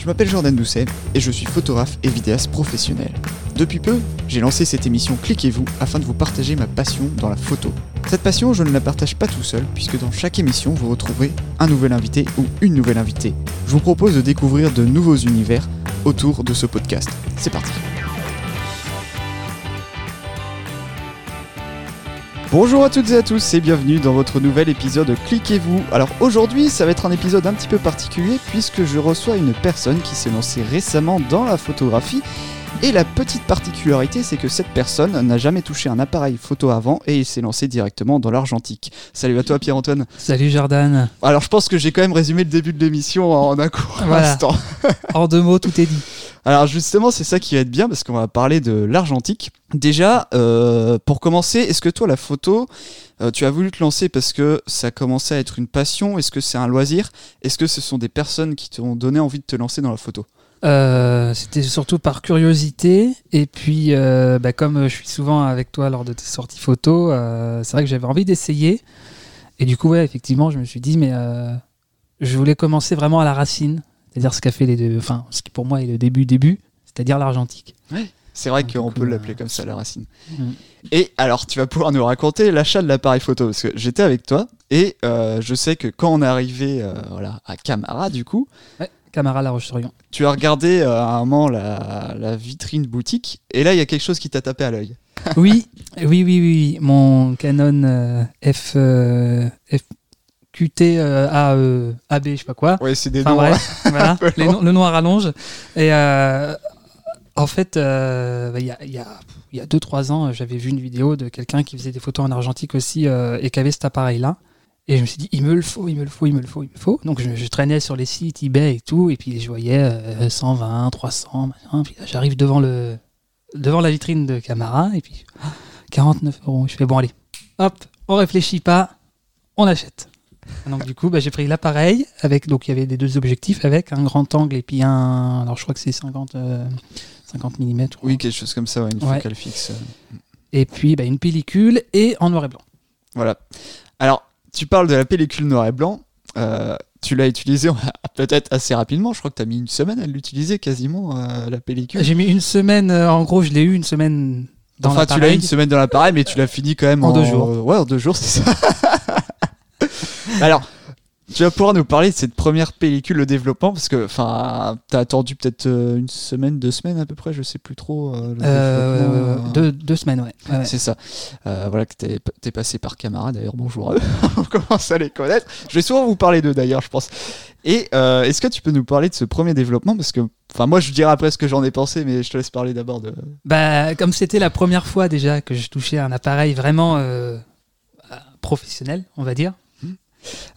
Je m'appelle Jordan Doucet et je suis photographe et vidéaste professionnel. Depuis peu, j'ai lancé cette émission Cliquez-vous afin de vous partager ma passion dans la photo. Cette passion, je ne la partage pas tout seul puisque dans chaque émission, vous retrouverez un nouvel invité ou une nouvelle invitée. Je vous propose de découvrir de nouveaux univers autour de ce podcast. C'est parti Bonjour à toutes et à tous et bienvenue dans votre nouvel épisode Cliquez-vous. Alors aujourd'hui ça va être un épisode un petit peu particulier puisque je reçois une personne qui s'est lancée récemment dans la photographie et la petite particularité c'est que cette personne n'a jamais touché un appareil photo avant et il s'est lancé directement dans l'argentique. Salut à toi Pierre-Antoine. Salut Jordan. Alors je pense que j'ai quand même résumé le début de l'émission en un court Voilà. instant. En deux mots, tout est dit. Alors justement, c'est ça qui va être bien parce qu'on va parler de l'argentique. Déjà, euh, pour commencer, est-ce que toi, la photo, euh, tu as voulu te lancer parce que ça commençait à être une passion? Est-ce que c'est un loisir? Est-ce que ce sont des personnes qui t'ont donné envie de te lancer dans la photo? Euh, C'était surtout par curiosité. Et puis, bah, comme je suis souvent avec toi lors de tes sorties photos, c'est vrai que j'avais envie d'essayer. Et du coup, ouais, effectivement, je me suis dit, mais je voulais commencer vraiment à la racine. C'est-à-dire ce qu'a fait les deux, enfin, ce qui pour moi est le début, début, c'est-à-dire l'argentique. C'est vrai qu'on peut euh, l'appeler comme ça, la racine. Mm. Et alors, tu vas pouvoir nous raconter l'achat de l'appareil photo parce que j'étais avec toi et euh, je sais que quand on est arrivé euh, voilà, à Camara, du coup, Camara La Roche-sur-Yon. tu as regardé euh, à un moment la, la vitrine boutique et là, il y a quelque chose qui t'a tapé à l'œil. oui, oui, oui, oui, mon Canon euh, F, euh, FQT euh, AE, AB, je sais pas quoi. Ouais, c'est des Enfin noms, hein. voilà, les le noir rallonge. Et euh, en fait, euh, bah, il y a- y a il y a 2-3 ans, j'avais vu une vidéo de quelqu'un qui faisait des photos en argentique aussi euh, et qui avait cet appareil-là. Et je me suis dit, il me le faut, il me le faut, il me le faut, il me le faut. Donc je, je traînais sur les sites eBay et tout, et puis je voyais euh, 120, 300, machin. Puis j'arrive devant, le, devant la vitrine de Camara, et puis ah, 49 euros. Je fais, bon, allez, hop, on réfléchit pas, on achète. Donc du coup, bah, j'ai pris l'appareil avec donc il y avait des deux objectifs avec un grand angle et puis un alors je crois que c'est 50 euh, 50 mm Oui, quelque chose comme ça, ouais, une Ouais. focale fixe. euh. et puis bah, une pellicule et en noir et blanc. Voilà. Alors, tu parles de la pellicule noir et blanc. euh, tu l'as utilisée peut-être assez rapidement. Je crois que tu as mis une semaine à l'utiliser quasiment, euh, la pellicule. J'ai mis une semaine euh, en gros, je l'ai eu une semaine dans enfin, tu l'as eu une semaine dans l'appareil, mais tu l'as fini quand même En deux jours. Ouais, en deux jours, c'est ça. Alors, tu vas pouvoir nous parler de cette première pellicule, le développement, parce que, enfin, t'as attendu peut-être euh, une semaine, deux semaines à peu près, je sais plus trop. euh, le Euh, euh, deux, deux semaines, ouais. Ouais, ouais. C'est ça. Euh, voilà que t'es es passé par Camara d'ailleurs. Bonjour à eux. On commence à les connaître. Je vais souvent vous parler d'eux d'ailleurs, je pense. Et est-ce que tu peux nous parler de ce premier développement? Parce que, enfin, moi je dirais après ce que j'en ai pensé, mais je te laisse parler d'abord de. Bah, comme c'était la première fois déjà que je touchais un appareil vraiment euh, professionnel, on va dire.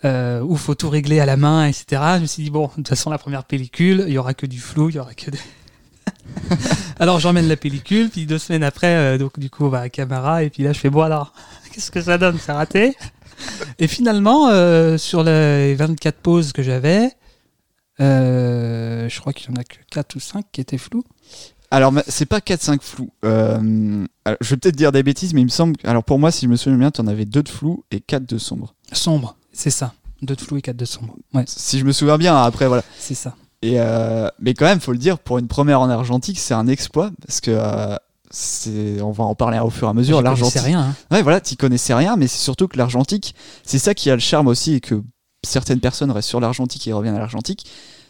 Euh, où faut tout régler à la main, etc. Je me suis dit bon, de toute façon la première pellicule, il y aura que du flou, il y aura que des... alors j'emmène la pellicule, puis deux semaines après, euh, donc du coup, on va à Camara, et puis là je fais bon alors, qu'est-ce que ça donne, c'est raté? Et finalement, euh, sur les 24 poses que j'avais, euh, je crois qu'il y en a que 4 ou 5 qui étaient flous. Alors, c'est pas 4-5 flous. Euh, alors, je vais peut-être dire des bêtises, mais il me semble. Alors, pour moi, si je me souviens bien, tu en avais 2 de flou et 4 de sombre. Sombre, c'est ça. Deux de flou et quatre de sombre. Ouais, Si je me souviens bien, après, voilà. c'est ça. Et euh, mais quand même, faut le dire, pour une première en argentique, c'est un exploit parce que euh, c'est, on va en parler au fur et à mesure. L'argentique, rien. hein. ouais, voilà, t'y connaissais rien, mais c'est surtout que l'argentique, c'est ça qui a le charme aussi et que certaines personnes restent sur l'argentique et reviennent à l'argentique,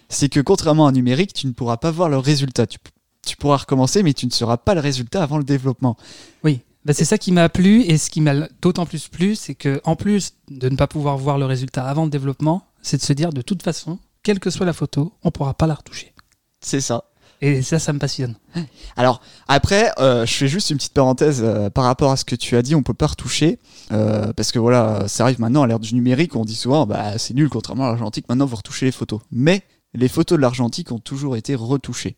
c'est que contrairement à un numérique, tu ne pourras pas voir le résultat. Tu, tu pourras recommencer, mais tu ne sauras pas le résultat avant le développement. Oui, bah, c'est ça qui m'a plu et ce qui m'a d'autant plus plu, c'est que en plus de ne pas pouvoir voir le résultat avant le développement, c'est de se dire de toute façon, quelle que soit la photo, on pourra pas la retoucher. C'est ça. Et ça, ça me passionne. Alors après, euh, je fais juste une petite parenthèse euh, par rapport à ce que tu as dit, on peut pas retoucher euh, parce que voilà, ça arrive maintenant à l'ère du numérique, on dit souvent bah c'est nul contrairement à l'argentique, maintenant vous retouchez les photos. Mais les photos de l'argentique ont toujours été retouchées.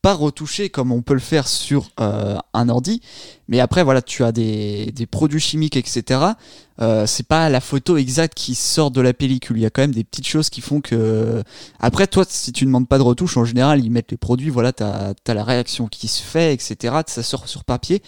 Pas retouchées comme on peut le faire sur euh, un ordi, Mais après, voilà, tu as des produits chimiques, etc. Euh, c'est pas la photo exacte qui sort de la pellicule. Il y a quand même des petites choses qui font que. Après, toi, si tu ne demandes pas de retouche, en général, ils mettent les produits, voilà, tu as, la réaction qui se fait, etc. Ça sort sur papier.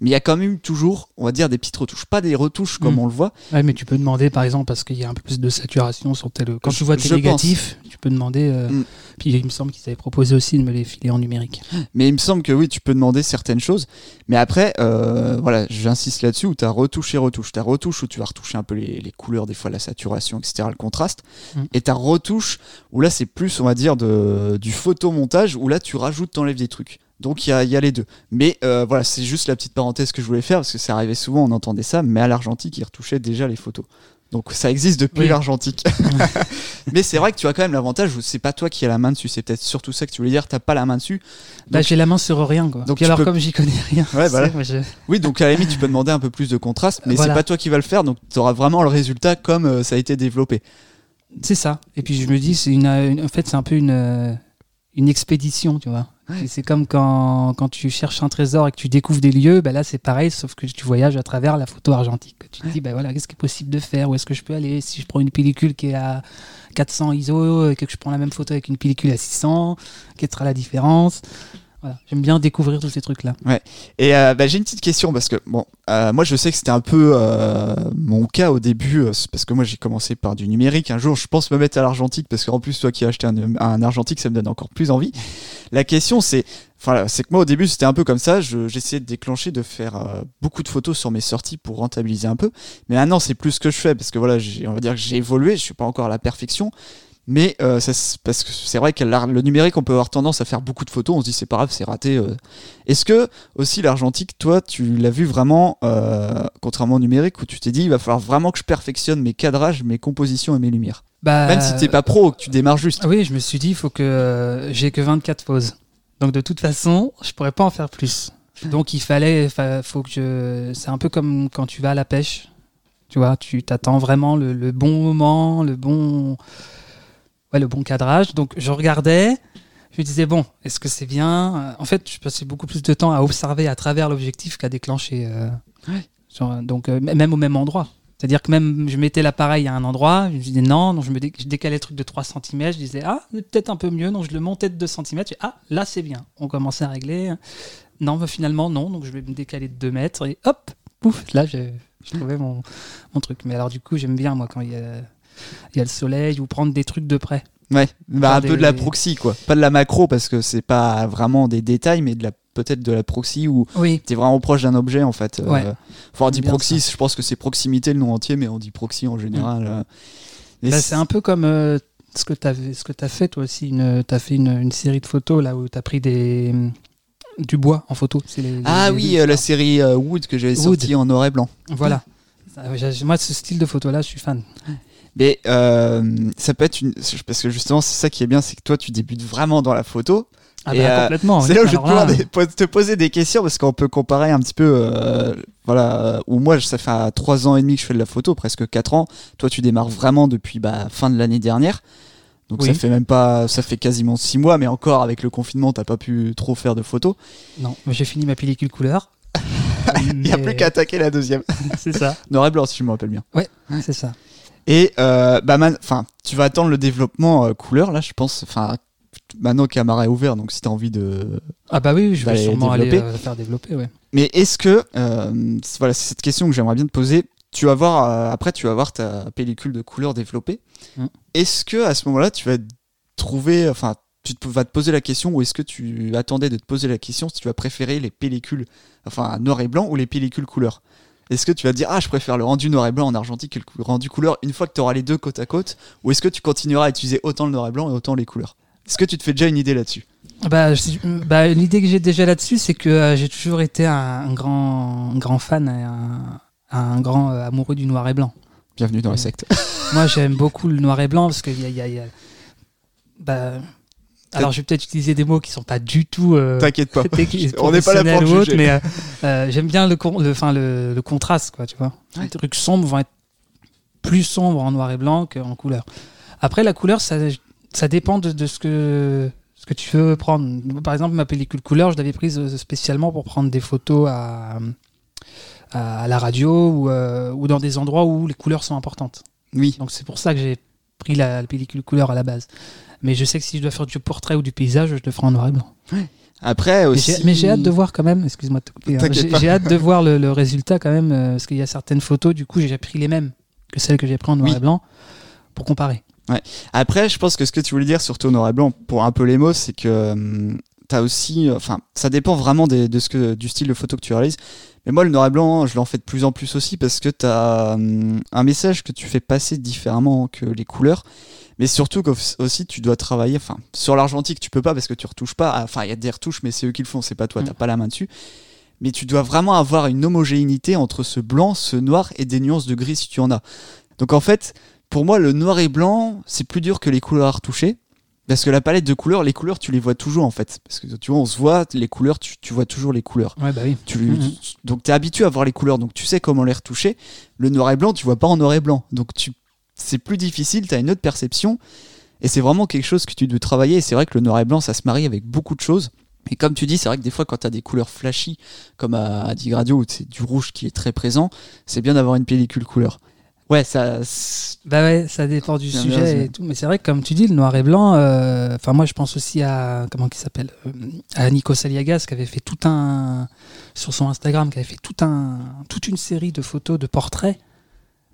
Mais il y a quand même toujours, on va dire, des petites retouches. Pas des retouches comme Mm. on le voit. Ouais, mais tu peux demander, par exemple, parce qu'il y a un peu plus de saturation sur tel. Quand Je- tu vois tes négatifs, tu peux demander. euh, Mm. Puis il me semble qu'ils avaient proposé aussi de me les filer en numérique. Mais il me semble que oui, tu peux demander certaines choses. Mais après, euh, voilà, j'insiste là-dessus où tu as retouché, retouche. Tu as retouche où tu vas retoucher un peu les, les couleurs, des fois la saturation, etc., le contraste. Mm. Et tu as retouche où là, c'est plus, on va dire, de, du photomontage où là, tu rajoutes, t'enlèves des trucs. Donc il y a, il y a les deux. Mais euh, voilà, c'est juste la petite parenthèse que je voulais faire parce que ça arrivait souvent, on entendait ça, mais à l'argentique, ils retouchaient déjà les photos. Donc ça existe depuis Oui. l'argentique. mais c'est vrai que tu as quand même l'avantage où c'est pas toi qui as la main dessus, c'est peut-être surtout ça que tu voulais dire, t'as pas la main dessus. Bah, j'ai la main sur rien, quoi. Donc Puis alors, peux- comme j'y connais rien. Ouais, moi, je- Oui, donc à la limite, tu peux demander un peu plus de contraste, mais Voilà. c'est pas toi qui vas le faire, donc tu auras vraiment le résultat comme euh, ça a été développé. C'est ça. Et puis je me dis, c'est une, une- en fait, c'est un peu une, euh, une expédition, tu vois. Ouais. C'est comme quand, quand tu cherches un trésor et que tu découvres des lieux, bah là c'est pareil, sauf que tu voyages à travers la photo argentique. Tu te dis, bah voilà, qu'est-ce qui est possible de faire? Où est-ce que je peux aller? Si je prends une pellicule qui est à 400 ISO et que je prends la même photo avec une pellicule à 600, quelle sera la différence voilà. J'aime bien découvrir tous ces trucs-là. Et euh, bah, j'ai une petite question parce que bon, euh, moi je sais que c'était un peu euh, mon cas au début, parce que moi j'ai commencé par du numérique. Un jour, je pense me mettre à l'argentique parce qu'en plus toi qui as acheté un, un argentique, ça me donne encore plus envie. La question c'est, c'est que moi au début c'était un peu comme ça. je- J'essayais de déclencher, de faire euh, beaucoup de photos sur mes sorties pour rentabiliser un peu. Mais maintenant c'est plus ce que je fais parce que voilà, on va dire que j'ai évolué. Je suis pas encore à la perfection. Mais euh, ça, parce que c'est vrai que le numérique, on peut avoir tendance à faire beaucoup de photos. On se dit c'est pas grave, c'est raté. euh. Est-ce que aussi l'argentique, toi, tu l'as vu vraiment, euh, contrairement au numérique, où tu t'es dit il va falloir vraiment que je perfectionne mes cadrages, mes compositions et mes lumières? Bah, Même si t'es pas pro, que tu démarres juste. Oui, je me suis dit, il faut que j'ai que 24 poses. Donc de toute façon, je pourrais pas en faire plus. Donc il fallait, fa- faut que je. C'est un peu comme quand tu vas à la pêche. Tu vois, tu t'attends vraiment le, le bon moment, le bon, ouais, le bon cadrage. Donc je regardais, je me disais bon, est-ce que c'est bien Euh, En fait, je passais beaucoup plus de temps à observer à travers l'objectif qu'à déclencher. euh, donc euh, même au même endroit. C'est-à-dire que même je mettais l'appareil à un endroit, je me disais non, donc je, me dé- je décalais le truc de 3 cm, je disais ah, peut-être un peu mieux, donc je le montais de 2 cm, je dis, ah, là c'est bien. On commençait à régler. Non, bah, finalement non, donc je vais me décaler de 2 mètres et hop, pouf, là je, je trouvais mon, mon truc. Mais alors du coup, j'aime bien moi quand il y a, il y a le soleil ou prendre des trucs de près. Ouais, bah, un peu de la proxy, quoi. Pas de la macro, parce que c'est pas vraiment des détails, mais de la peut-être de la proxy où Oui. t'es vraiment proche d'un objet, en fait. Euh, Ouais. Enfin, on dit proxy, je pense que c'est proximité le nom entier, mais on dit proxy en général. euh. Et Bah, c'est un peu comme euh, ce que tu as, fait toi aussi. Tu as fait une, une série de photos là où tu as pris des, du bois en photo. Les- Ah les- oui, euh, la série euh, Wood que j'avais sortie en noir et blanc. Voilà. Moi, ce style de photo-là, je suis fan. Mais euh, ça peut être une. Parce que justement, c'est ça qui est bien, c'est que toi, tu débutes vraiment dans la photo. Ah bah, euh, complètement. c'est oui. là où je vais te, là, poser des questions parce qu'on peut comparer un petit peu. euh, voilà, où moi, ça fait euh, trois ans et demi que je fais de la photo, presque quatre ans. Toi, tu démarres vraiment depuis bah, fin de l'année dernière. Donc Oui. ça fait même pas, ça fait quasiment six mois, mais encore avec le confinement, t'as pas pu trop faire de photos. Non, j'ai fini ma pellicule couleur. Il y a plus qu'à attaquer la deuxième. C'est ça. Noir et blanc, si je me rappelle bien. C'est ça. Et euh, bah, enfin, tu vas attendre le développement euh, couleur là, je pense. Enfin, maintenant Camara est ouvert, donc si t'as envie de. Ah bah oui, je vais sûrement aller développer. euh, faire développer, ouais. Mais est-ce que euh, voilà, c'est cette question que j'aimerais bien te poser. Tu vas voir euh, après, tu vas voir ta pellicule de couleur développée. Mm. Est-ce que à ce moment-là, tu vas trouver, enfin, tu te, vas te poser la question, ou est-ce que tu attendais de te poser la question si tu vas préférer les pellicules, enfin noir et blanc ou les pellicules couleur? Est-ce que tu vas te dire ah je préfère le rendu noir et blanc en argentique que le rendu couleur une fois que tu auras les deux côte à côte, ou est-ce que tu continueras à utiliser autant le noir et blanc et autant les couleurs? Est-ce que tu te fais déjà une idée là-dessus? Bah, bah, l'idée que j'ai déjà là-dessus, c'est que euh, j'ai toujours été un, un grand, un grand fan et un, un grand euh, amoureux du noir et blanc. Bienvenue dans la secte. Moi, j'aime beaucoup le noir et blanc parce qu'il y a. y a- bah, alors, je vais peut-être utiliser des mots qui sont pas du tout. euh, T'inquiète pas. On n'est pas là pour juger. mais euh, euh, j'aime bien le, con- le, enfin, le, le contraste, quoi, tu vois. Ouais. Les trucs sombres vont être plus sombres en noir et blanc qu'en couleur. Après, la couleur, ça, ça dépend de, de ce, que, ce que tu veux prendre. Par exemple, ma pellicule couleur, je l'avais prise euh, spécialement pour prendre des photos à, à, la radio ou, euh, ou, dans des endroits où les couleurs sont importantes. Oui. Donc c'est pour ça que j'ai pris la, pellicule couleur à la base. Mais je sais que si je dois faire du portrait ou du paysage, je le ferai en noir et blanc. Après aussi. Mais j'ai hâte de voir quand même, excuse-moi de hein. J'ai hâte de voir le, résultat quand même, euh, parce qu'il y a certaines photos, du coup, j'ai pris les mêmes que celles que j'ai prises en noir et blanc pour comparer. Ouais. Après, je pense que ce que tu voulais dire, surtout au noir et blanc, pour un peu les mots, c'est que hum, tu as aussi. Euh, enfin, ça dépend vraiment de ce que, du style de photo que tu réalises. Mais moi, le noir et blanc, je l'en fais de plus en plus aussi parce que tu as hum, un message que tu fais passer différemment que les couleurs. Mais surtout aussi, tu dois travailler. Enfin, sur l'argentique, tu peux pas parce que tu retouches pas. Enfin, il y a des retouches, mais c'est eux qui le font, c'est pas toi, tu t'as mm. pas la main dessus. Mais tu dois vraiment avoir une homogénéité entre ce blanc, ce noir et des nuances de gris si tu en as. Donc en fait, pour moi, le noir et blanc, c'est plus dur que les couleurs à retoucher. Parce que la palette de couleurs, les couleurs, tu les vois toujours en fait. Parce que tu vois, on se voit, les couleurs, tu, vois toujours les couleurs. Ouais, bah oui. Tu, mhm. Donc tu es habitué à voir les couleurs, donc tu sais comment les retoucher. Le noir et blanc, tu vois pas en noir et blanc. Donc tu, c'est plus difficile, tu as une autre perception. Et c'est vraiment quelque chose que tu dois travailler. Et c'est vrai que le noir et blanc, ça se marie avec beaucoup de choses. Et comme tu dis, c'est vrai que des fois, quand tu as des couleurs flashy, comme à, à Digradio, où c'est du rouge qui est très présent, c'est bien d'avoir une pellicule couleur. Ouais, ça. Bah ouais, ça dépend du sujet et tout. Mais c'est vrai que comme tu dis, le noir et blanc. Euh, enfin, moi, je pense aussi à comment qui s'appelle euh, à Nico Saliagas qui avait fait tout un sur son Instagram, qui avait fait tout un toute une série de photos, de portraits.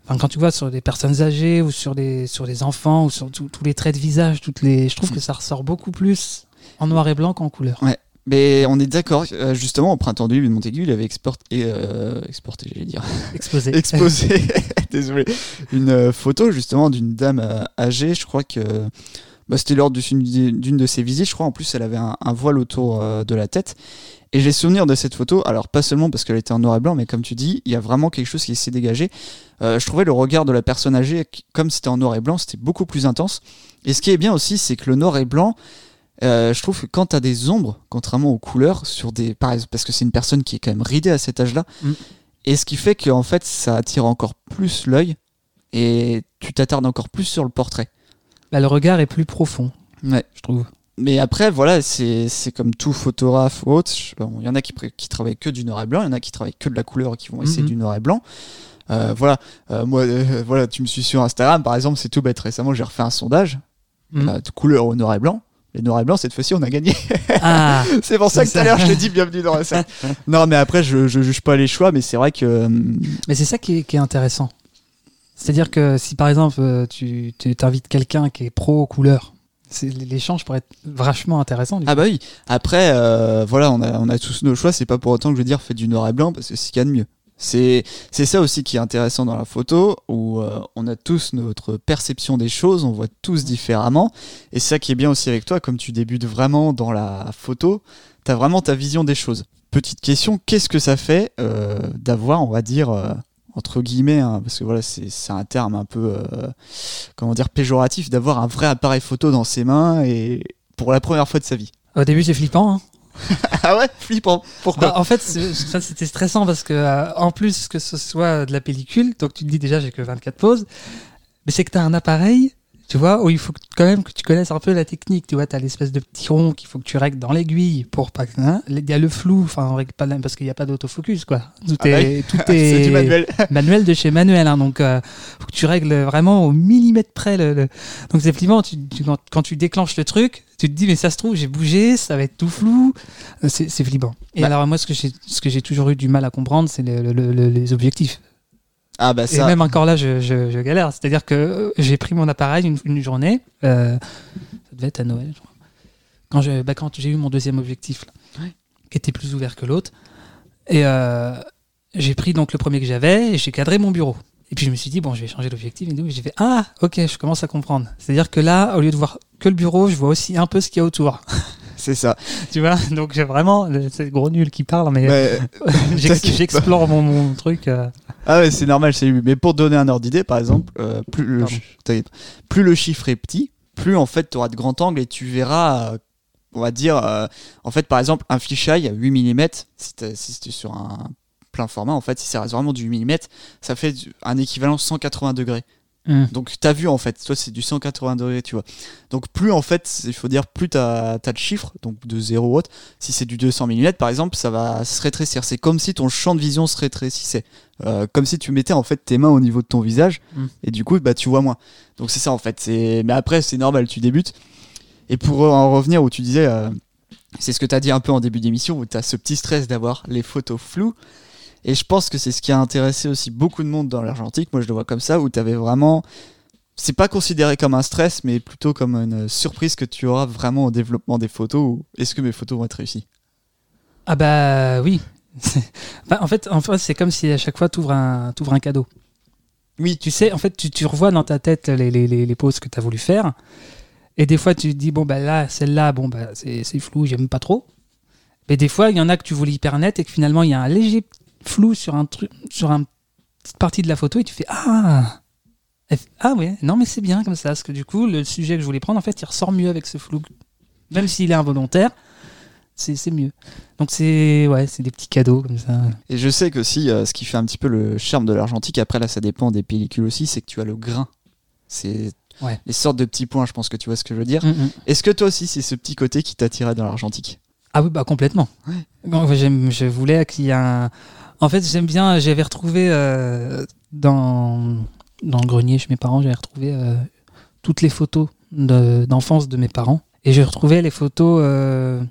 Enfin, quand tu vois sur des personnes âgées ou sur des sur les enfants ou sur tous les traits de visage, toutes les, je trouve que ça ressort beaucoup plus en noir et blanc qu'en couleur. Ouais. Mais on est d'accord, euh, justement, au printemps 2000, Montaigu, il avait exporté, euh, exporté j'allais dire. Exposé. Exposé, désolé. Une euh, photo, justement, d'une dame âgée, je crois que. Bah, c'était lors d'une de ses visites, je crois. En plus, elle avait un, voile autour de la tête. Et j'ai souvenir de cette photo, alors pas seulement parce qu'elle était en noir et blanc, mais comme tu dis, il y a vraiment quelque chose qui s'est dégagé. je trouvais le regard de la personne âgée, comme c'était en noir et blanc, c'était beaucoup plus intense. Et ce qui est bien aussi, c'est que le noir et blanc, euh, je trouve que quand tu as des ombres, contrairement aux couleurs, sur des, parce que c'est une personne qui est quand même ridée à cet âge-là, mm. et ce qui fait qu'en fait ça attire encore plus l'œil et tu t'attardes encore plus sur le portrait. Bah, le regard est plus profond, ouais. je trouve. Mais après, voilà, c'est comme tout photographe ou autre. Il y en a qui, qui travaillent que du noir et blanc, il y en a qui travaillent que de la couleur et qui vont essayer mm-hmm. du noir et blanc. Euh, voilà, euh, moi, voilà, tu me suis sur Instagram, par exemple, c'est tout bête. Récemment, j'ai refait un sondage mm. de couleur au noir et blanc. Les noir et blanc, cette fois-ci, on a gagné. Ah, c'est pour ça que tout à l'heure, je te dis bienvenue dans la salle. non, mais après, je, je juge pas les choix, mais c'est vrai que. Euh, mais c'est ça qui est, qui est intéressant. C'est-à-dire que si par exemple, euh, tu t'invites quelqu'un qui est pro couleur, l'échange pourrait être vachement intéressant. ah bah oui. Après, euh, voilà, on a, on a tous nos choix. C'est pas pour autant que je veux dire faites du noir et blanc parce que c'est ce qu'il y a de mieux. C'est ça aussi qui est intéressant dans la photo, où euh, on a tous notre perception des choses, on voit tous différemment. Et c'est ça qui est bien aussi avec toi, comme tu débutes vraiment dans la photo, tu as vraiment ta vision des choses. Petite question, qu'est-ce que ça fait euh, d'avoir, on va dire, euh, entre guillemets, hein, parce que voilà, c'est un terme un peu, comment dire, péjoratif, d'avoir un vrai appareil photo dans ses mains et pour la première fois de sa vie Au début, c'est flippant. Hein ah ouais Flippant. Pourquoi bah, En fait, c'était stressant parce que, euh, en plus que ce soit de la pellicule, donc tu te dis déjà j'ai que 24 poses, mais c'est que tu as un appareil tu vois, où il faut quand même que tu connaisses un peu la technique. Tu vois, tu as l'espèce de petit rond qu'il faut que tu règles dans l'aiguille pour pas hein Il y a le flou, enfin, on règle pas parce qu'il n'y a pas d'autofocus, quoi. Tout ah est, bah tout est, manuel. manuel de chez manuel, hein, donc euh, faut que tu règles vraiment au millimètre près. Le, Donc c'est flippant, tu, quand, tu déclenches le truc, tu te dis, mais ça se trouve, j'ai bougé, ça va être tout flou. Euh, c'est flippant. Et bah. alors, moi, ce que j'ai toujours eu du mal à comprendre, c'est les objectifs. Ah bah ça. Et même encore là, je, galère. C'est-à-dire que euh, j'ai pris mon appareil une, journée, euh, ça devait être à Noël, je crois. Quand j'ai bah, j'ai eu mon deuxième objectif, qui était plus ouvert que l'autre. Et euh, j'ai pris donc le premier que j'avais et j'ai cadré mon bureau. Et puis je me suis dit, bon, je vais changer l'objectif. Et j'ai fait, ah, ok, je commence à comprendre. C'est-à-dire que là, au lieu de voir que le bureau, je vois aussi un peu ce qu'il y a autour. c'est ça. Tu vois, donc j'ai vraiment, c'est gros nul qui parle, mais, j'explore mon, truc. Euh. Ah ouais, c'est normal, c'est Mais pour donner un ordre d'idée, par exemple, euh, plus, le, plus le chiffre est petit, plus en fait tu auras de grands angles et tu verras, euh, on va dire, en fait par exemple un fisheye à 8 mm, si c'était sur un plein format, en fait, si ça reste vraiment du 8 mm, ça fait un équivalent 180 degrés. Hum. Donc t'as vu en fait, toi c'est du 180 degrés, tu vois. Donc plus en fait, il faut dire plus t'as as de chiffres, donc de 0 haute. Si c'est du 200 mm par exemple, ça va se rétrécir. C'est comme si ton champ de vision se rétrécissait. Euh, comme si tu mettais en fait tes mains au niveau de ton visage Mm. et du coup bah tu vois moins. Donc c'est ça en fait. C'est mais après c'est normal, tu débutes. Et pour en revenir où tu disais, euh, c'est ce que tu as dit un peu en début d'émission où tu as ce petit stress d'avoir les photos floues. Et je pense que c'est ce qui a intéressé aussi beaucoup de monde dans l'argentique. Moi je le vois comme ça où tu avais vraiment c'est pas considéré comme un stress, mais plutôt comme une surprise que tu auras vraiment au développement des photos. ou Est-ce que mes photos vont être réussies? Ah bah oui. En fait, en fait c'est comme si à chaque fois tu ouvres un, t'ouvres un cadeau. Oui, Tu sais, en fait, tu, tu revois dans ta tête les, les, les, les poses que tu as voulu faire. Et des fois, tu te dis, bon, bah là, celle-là, bon, bah c'est c'est flou, j'aime pas trop. Mais des fois, il y en a que tu voulais hyper net et que finalement, il y a un léger flou sur un truc, sur une petite partie de la photo et tu fais, ah Ah ouais, non, mais c'est bien comme ça. Parce que du coup, le sujet que je voulais prendre, en fait, il ressort mieux avec ce flou. Même s'il est involontaire, c'est mieux. Donc, c'est ouais, c'est des petits cadeaux comme ça. Et je sais que si ce qui fait un petit peu le charme de l'argentique, après là ça dépend des pellicules aussi, c'est que tu as le grain. C'est Ouais. les sortes de petits points, je pense que tu vois ce que je veux dire. Mm, mm. Est-ce que toi aussi c'est ce petit côté qui t'attirait dans l'argentique? Ah oui, bah complètement. Je voulais qu'il y ait un. En fait, j'aime bien. J'avais retrouvé euh, dans dans le grenier chez mes parents, j'avais retrouvé euh, toutes les photos de- d'enfance de, mes parents, et j'ai retrouvé les photos euh,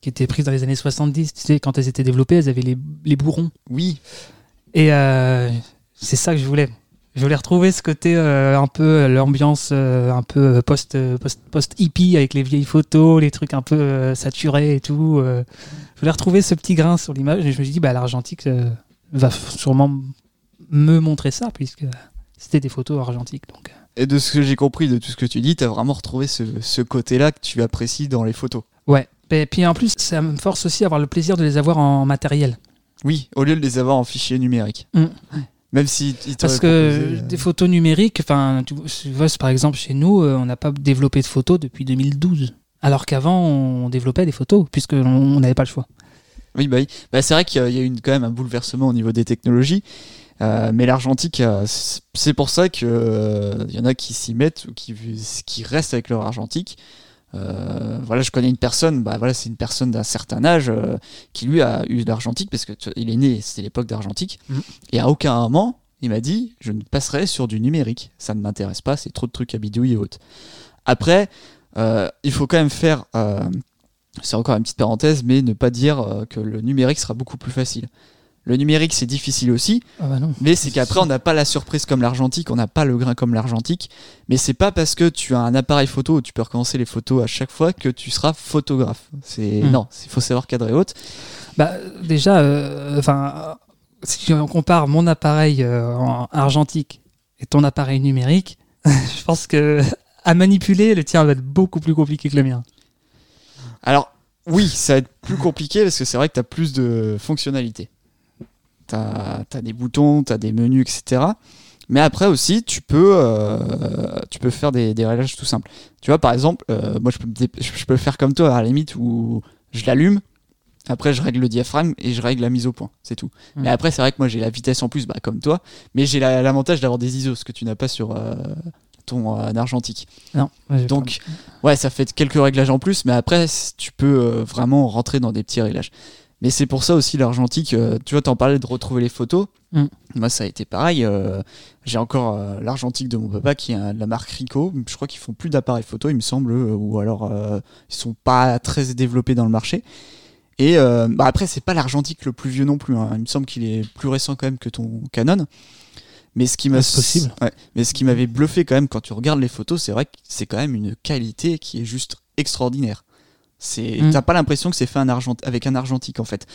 qui étaient prises dans les années 70. Tu sais, quand elles étaient développées, elles avaient les, les bourrons. Oui, Et c'est ça que je voulais. Je voulais retrouver ce côté un peu l'ambiance un peu post, post post hippie avec les vieilles photos, les trucs un peu saturés et tout. Voulais retrouver ce petit grain sur l'image et je me suis dit bah l'argentique euh, va sûrement me montrer ça puisque c'était des photos argentiques donc. euh. et de ce que j'ai compris de tout ce que tu dis, t'as vraiment retrouvé ce, ce côté-là que tu apprécies dans les photos. Ouais. Et puis en plus ça me force aussi à avoir le plaisir de les avoir en matériel. Oui, au lieu de les avoir en fichier numérique. Mm. Même si Parce que proposé, euh, des photos numériques, enfin, tu tu vois, par exemple, chez nous, on n'a pas développé de photos depuis 2012. Alors qu'avant, on développait des photos, puisqu'on on n'avait pas le choix. Oui, bah oui. Bah, c'est vrai qu'il y a eu une- quand même un bouleversement au niveau des technologies. Euh, mais l'argentique, euh, c'est pour ça qu'il y en a qui s'y mettent ou qui, qui restent avec leur argentique. Euh, voilà, je connais une personne, bah voilà, c'est une personne d'un certain âge euh, qui lui a eu de l'argentique parce que il est né, c'était l'époque d'argentique, Mhm. et à aucun moment il m'a dit je ne passerai sur du numérique, ça ne m'intéresse pas, c'est trop de trucs à bidouille et autres. Après, euh, il faut quand même faire, euh, c'est encore une petite parenthèse, mais ne pas dire euh, que le numérique sera beaucoup plus facile. Le numérique c'est difficile aussi, Ah bah non. mais c'est qu'après, on n'a pas la surprise comme l'argentique, on n'a pas le grain comme l'argentique. Mais c'est pas parce que tu as un appareil photo où tu peux recommencer les photos à chaque fois que tu seras photographe. C'est Hmm. non, il faut savoir cadrer haute. Bah, déjà, euh, enfin, euh, si on compare mon appareil euh, en argentique et ton appareil numérique, je pense que à manipuler, le tien va être beaucoup plus compliqué que le mien. Alors oui, ça va être plus compliqué parce que c'est vrai que tu as plus de fonctionnalités. Tu as, des boutons, tu as des menus, etc. Mais après aussi, tu peux, euh, tu peux faire des, des réglages tout simples. Tu vois, par exemple, euh, moi je peux, je peux faire comme toi à la limite où je l'allume, après je règle le diaphragme et je règle la mise au point, c'est tout. Mais après, c'est vrai que moi j'ai la vitesse en plus, bah, comme toi, mais j'ai la- l'avantage d'avoir des ISO, ce que tu n'as pas sur euh, ton euh, argentique. Non. Donc, ouais, ça fait quelques réglages en plus, mais après, tu peux euh, vraiment rentrer dans des petits réglages. Mais c'est pour ça aussi l'argentique, euh, tu vois, t'en parlais de retrouver les photos. Mm. Moi, ça a été pareil. euh, J'ai encore l'argentique de mon papa qui est de la marque Ricoh. Je crois qu'ils font plus d'appareils photo, il me semble, ou alors ils sont pas très développés dans le marché. Et bah après, c'est pas l'argentique le plus vieux non plus. hein. Il me semble qu'il est plus récent quand même que ton Canon. Mais ce qui m'a c'est possible. Ouais. Mais ce qui m'avait bluffé quand même quand tu regardes les photos, c'est vrai que c'est quand même une qualité qui est juste extraordinaire. C'est, Mm. t'as pas l'impression que c'est fait un argent, avec un argentique en fait.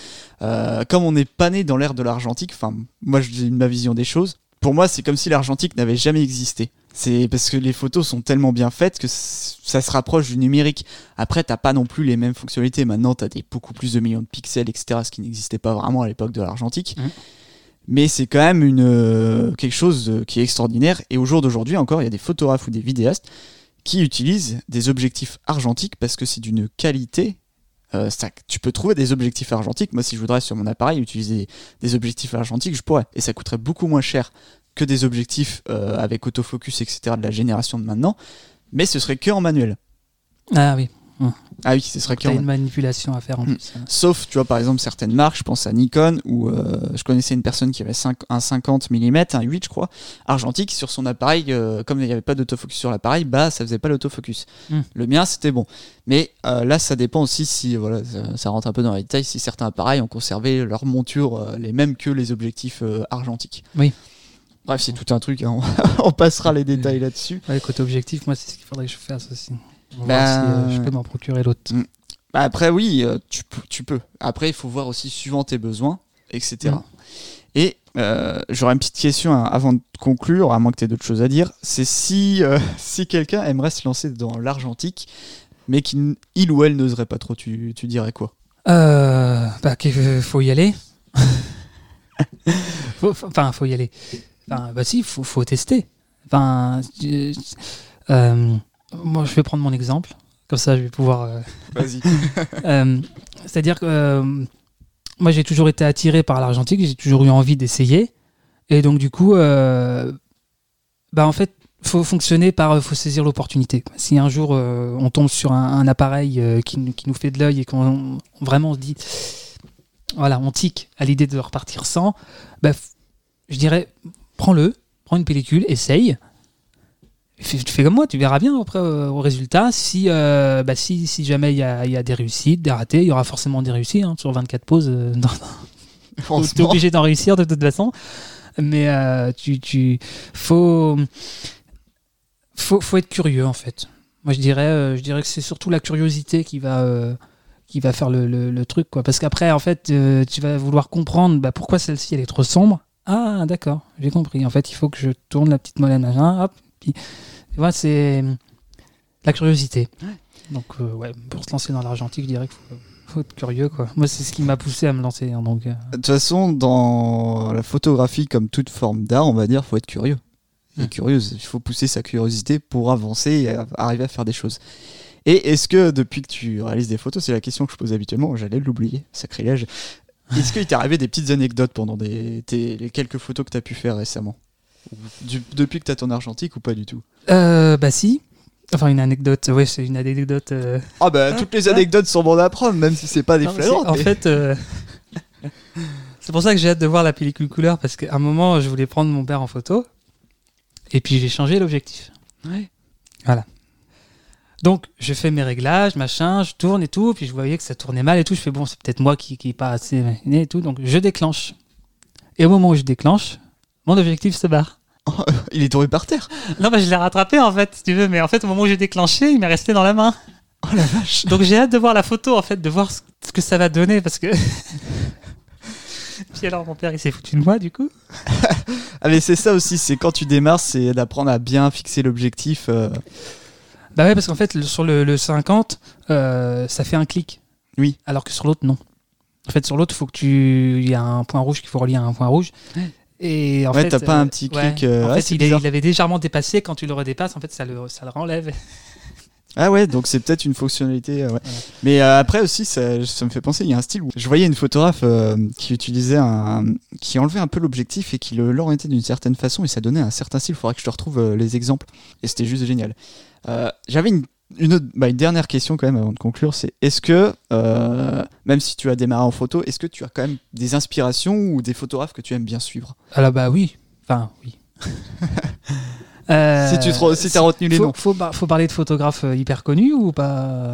Euh, comme on n'est pas né dans l'ère de l'argentique, enfin moi j'ai ma vision des choses. Pour moi, c'est comme si l'argentique n'avait jamais existé. C'est parce que les photos sont tellement bien faites que ça se rapproche du numérique. Après, t'as pas non plus les mêmes fonctionnalités. Maintenant, t'as des beaucoup plus de millions de pixels, etc. Ce qui n'existait pas vraiment à l'époque de l'argentique. Mhm. Mais c'est quand même une, euh, quelque chose qui est extraordinaire. Et au jour d'aujourd'hui encore, il y a des photographes ou des vidéastes qui utilisent des objectifs argentiques parce que c'est d'une qualité. euh, tu peux trouver des objectifs argentiques. Moi, si je voudrais sur mon appareil utiliser des objectifs argentiques, je pourrais. Et ça coûterait beaucoup moins cher que des objectifs euh, avec autofocus, etc. de la génération de maintenant, mais ce serait que en manuel. Ah oui. Ah oui, ce serait que T'as en une manipulation à faire en Hmm. plus. Sauf, tu vois, par exemple, certaines marques, je pense à Nikon, où euh, je connaissais une personne qui avait un 50 mm, un 8, je crois, argentique, sur son appareil, euh, comme il n'y avait pas d'autofocus sur l'appareil, bah, ça faisait pas l'autofocus. Hmm. Le mien, c'était bon. Mais euh, là, ça dépend aussi si, voilà, ça, ça rentre un peu dans les détails, si certains appareils ont conservé leur monture les mêmes que les objectifs argentiques. Oui. Bref, c'est tout un truc, hein, on, on passera les détails là-dessus. Ouais, côté objectif, moi, c'est ce qu'il faudrait que je fasse aussi. On va Bah, voir si euh, je peux m'en procurer l'autre. Mm. Bah après, oui, euh, tu, peux- tu peux. Après, il faut voir aussi suivant tes besoins, etc. Et euh, j'aurais une petite question hein, avant de conclure, à moins que tu aies d'autres choses à dire. C'est si, euh, si quelqu'un aimerait se lancer dans l'argentique, mais qu'il il ou elle n'oserait pas trop, tu, tu dirais quoi? Euh, bah, qu'il faut y aller. Faut- Enfin, faut y aller. Enfin, bah si, faut, faut tester. Enfin, euh, moi, je vais prendre mon exemple. Comme ça, je vais pouvoir. euh, Vas-y. euh, C'est-à-dire que euh, moi, j'ai toujours été attiré par l'argentique. J'ai toujours eu envie d'essayer. Et donc, du coup, bah, en fait, faut fonctionner par, faut saisir l'opportunité. Si un jour on tombe sur un, un appareil qui, nous- qui nous fait de l'œil et qu'on vraiment se dit, voilà, on tique à l'idée de repartir sans, bah, je dirais, prends-le, prends une pellicule, essaye. Fais- Tu fais comme moi, tu verras bien après euh, au résultat. Si, euh, bah, si, si jamais il y a, il y a des réussites, des ratés, il y aura forcément des réussites. hein, sur 24 poses, euh, t'es Franchement. obligé d'en réussir de toute façon. Mais tu, tu faut, faut, faut être curieux en fait. Moi je dirais, je dirais que c'est surtout la curiosité qui va, qui va faire le, le- le truc quoi. Parce qu'après en fait, euh, tu vas vouloir comprendre bah, pourquoi celle-ci elle est trop sombre. Ah d'accord, j'ai compris. En fait, il faut que je tourne la petite molette machin. Hop. Puis, tu vois, c'est la curiosité. Donc euh, ouais, pour se lancer dans l'argentique, je dirais qu'il faut, faut être curieux quoi. Moi c'est ce qui m'a poussé à me lancer. hein, donc. euh, De toute façon, dans la photographie, comme toute forme d'art, on va dire, faut être curieux. Et Mm. curieuse, il faut pousser sa curiosité pour avancer et arriver à faire des choses. Et est-ce que depuis que tu réalises des photos, c'est la question que je pose habituellement, j'allais l'oublier, sacrilège. Est-ce qu'il t'est arrivé des petites anecdotes pendant des, tes- les quelques photos que tu as pu faire récemment? Du- Depuis que tu as ton argentique ou pas du tout Euh, bah si. Enfin, une anecdote, ouais, c'est une anecdote. euh, Ah bah toutes les anecdotes sont bonnes à prendre, même si c'est pas des non, flagrantes. En fait, euh, c'est pour ça que j'ai hâte de voir la pellicule couleur, parce qu'à un moment, je voulais prendre mon père en photo, et puis j'ai changé l'objectif. Ouais. Donc, je fais mes réglages, machin, je tourne et tout, puis je voyais que ça tournait mal et tout. Je fais bon, c'est peut-être moi qui est pas assez et tout, donc je déclenche. Et au moment où je déclenche, mon objectif se barre. Il est tombé par terre. Non, bah je l'ai rattrapé en fait, si tu veux, mais en fait, au moment où j'ai déclenché, il m'est resté dans la main. Oh la vache. Donc j'ai hâte de voir la photo en fait, de voir ce que ça va donner parce que. Puis alors mon père il s'est foutu de moi du coup. Ah mais c'est ça aussi, c'est quand tu démarres, c'est d'apprendre à bien fixer l'objectif. euh, Bah ouais parce qu'en fait sur le, le 50 euh, ça fait un clic. Oui. Alors que sur l'autre non. En fait sur l'autre il faut que tu il y a un point rouge qu'il faut relier à un point rouge. Et en Ouais, fait, t'as pas euh, un petit ouais. clic, euh, en ouais, fait, c'est il, il avait légèrement dépassé. Quand tu le redépasses, en fait, ça le, ça le renlève. Ah ouais, donc c'est peut-être une fonctionnalité. euh, ouais. Voilà. Mais euh, après aussi, ça, ça me fait penser, il y a un style où je voyais une photographe euh, qui utilisait un, qui enlevait un peu l'objectif et qui l'orientait d'une certaine façon et ça donnait un certain style. Il faudrait que je te retrouve euh, les exemples. Et c'était juste génial. Euh, J'avais une, une, autre- bah, une dernière question quand même avant de conclure, c'est est-ce que, euh, même si tu as démarré en photo, est-ce que tu as quand même des inspirations ou des photographes que tu aimes bien suivre? Ah là, bah oui. Enfin, oui. Euh, Si tu te- si t'as retenu les faut, noms. Faut, faut parler de photographes euh, hyper connus ou pas?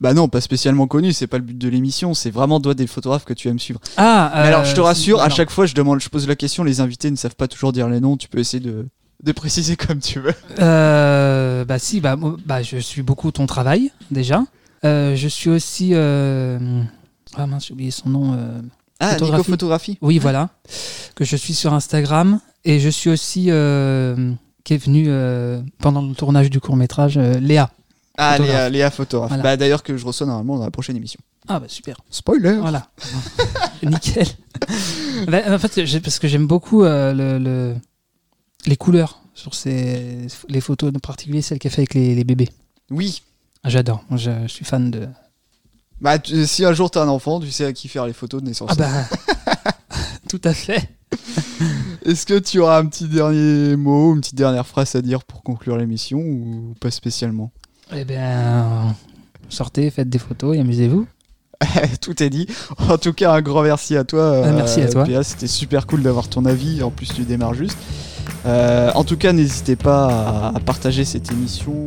Bah non, pas spécialement connu, c'est pas le but de l'émission, c'est vraiment toi des photographes que tu aimes suivre. Ah, Mais alors, je te euh, rassure, à alors, chaque fois, je demande, je pose la question, les invités ne savent pas toujours dire les noms. Tu peux essayer de, de préciser comme tu veux. euh, bah si, bah, bah, je suis beaucoup ton travail déjà. Euh, je suis aussi. euh, Ah mince, j'ai oublié son nom. euh, Ah, Photographie. Nico Photographie. Oui, voilà. Que je suis sur Instagram. Et je suis aussi. qui est venu euh, pendant le tournage du court métrage, Léa. Ah, Photographe. Léa, Léa Photographe. Voilà. Bah, D'ailleurs, que je reçois normalement dans la prochaine émission. Ah bah super. Spoiler Voilà. Nickel. Bah, en fait, parce que j'aime beaucoup le, le- les couleurs sur ces, les photos, en particulier celles qu'elle fait avec les, les bébés. Oui. Ah, J'adore. Je, je suis fan de. Bah, tu- si un jour t'as un enfant, tu sais à qui faire les photos de naissance. Ah bah. Tout à fait. Est-ce que tu auras un petit dernier mot, une petite dernière phrase à dire pour conclure l'émission ou pas spécialement? Eh bien, sortez, faites des photos et amusez-vous. Tout est dit. En tout cas, un grand merci à toi. Ah, merci à euh, toi. C'était super cool d'avoir ton avis. En plus, tu démarres juste. Euh, en tout cas, n'hésitez pas à, à partager cette émission